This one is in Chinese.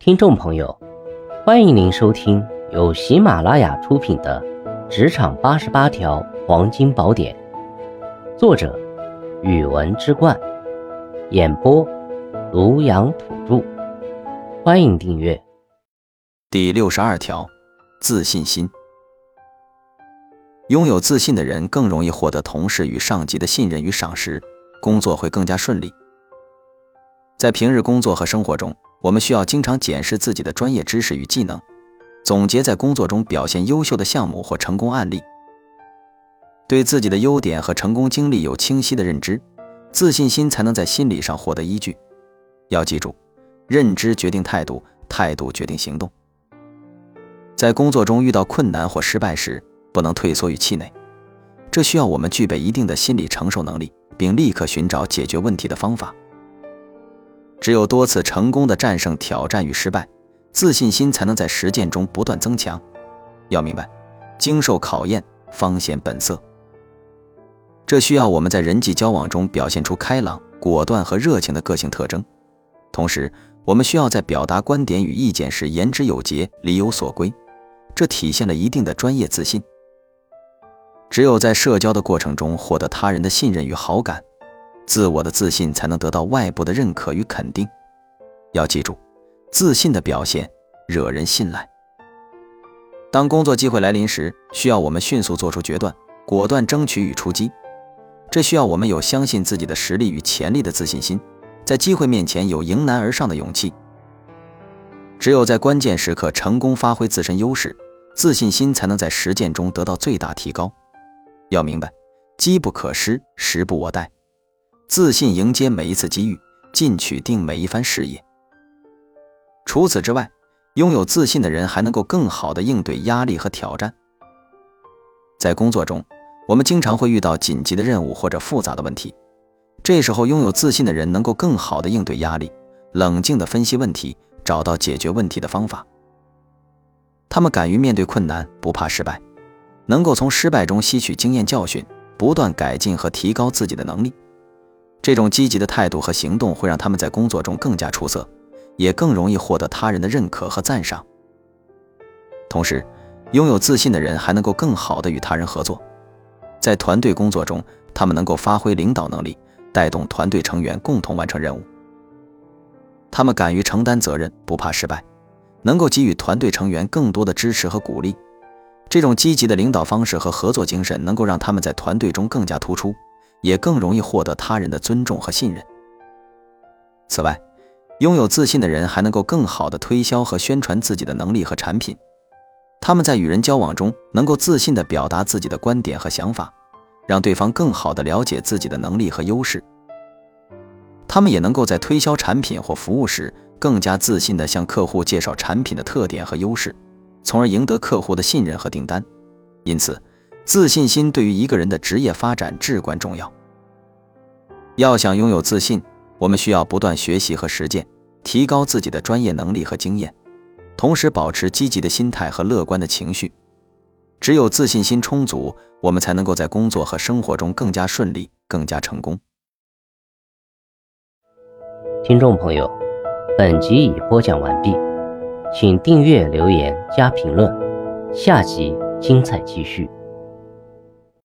听众朋友，欢迎您收听由喜马拉雅出品的《职场八十八条黄金宝典》，作者：语文之冠，演播：庐阳土著。欢迎订阅。第六十二条，自信心。拥有自信的人更容易获得同事与上级的信任与赏识，工作会更加顺利。在平日工作和生活中，我们需要经常检视自己的专业知识与技能，总结在工作中表现优秀的项目或成功案例，对自己的优点和成功经历有清晰的认知，自信心才能在心理上获得依据。要记住，认知决定态度，态度决定行动。在工作中遇到困难或失败时，不能退缩与气馁，这需要我们具备一定的心理承受能力，并立刻寻找解决问题的方法。只有多次成功的战胜挑战与失败，自信心才能在实践中不断增强。要明白，经受考验方显本色。这需要我们在人际交往中表现出开朗、果断和热情的个性特征。同时，我们需要在表达观点与意见时言之有节、理有所归，这体现了一定的专业自信。只有在社交的过程中获得他人的信任与好感。自我的自信才能得到外部的认可与肯定。要记住，自信的表现惹人信赖。当工作机会来临时，需要我们迅速做出决断，果断争取与出击。这需要我们有相信自己的实力与潜力的自信心，在机会面前有迎难而上的勇气。只有在关键时刻成功发挥自身优势，自信心才能在实践中得到最大提高。要明白，机不可失，时不我待。自信迎接每一次机遇，进取定每一番事业。除此之外，拥有自信的人还能够更好的应对压力和挑战。在工作中，我们经常会遇到紧急的任务或者复杂的问题，这时候拥有自信的人能够更好的应对压力，冷静的分析问题，找到解决问题的方法。他们敢于面对困难，不怕失败，能够从失败中吸取经验教训，不断改进和提高自己的能力。这种积极的态度和行动会让他们在工作中更加出色，也更容易获得他人的认可和赞赏。同时，拥有自信的人还能够更好地与他人合作，在团队工作中，他们能够发挥领导能力，带动团队成员共同完成任务。他们敢于承担责任，不怕失败，能够给予团队成员更多的支持和鼓励。这种积极的领导方式和合作精神，能够让他们在团队中更加突出。也更容易获得他人的尊重和信任。此外，拥有自信的人还能够更好地推销和宣传自己的能力和产品。他们在与人交往中能够自信地表达自己的观点和想法，让对方更好地了解自己的能力和优势。他们也能够在推销产品或服务时更加自信地向客户介绍产品的特点和优势，从而赢得客户的信任和订单。因此，自信心对于一个人的职业发展至关重要。要想拥有自信，我们需要不断学习和实践，提高自己的专业能力和经验，同时保持积极的心态和乐观的情绪。只有自信心充足，我们才能够在工作和生活中更加顺利、更加成功。听众朋友，本集已播讲完毕，请订阅、留言、加评论，下集精彩继续。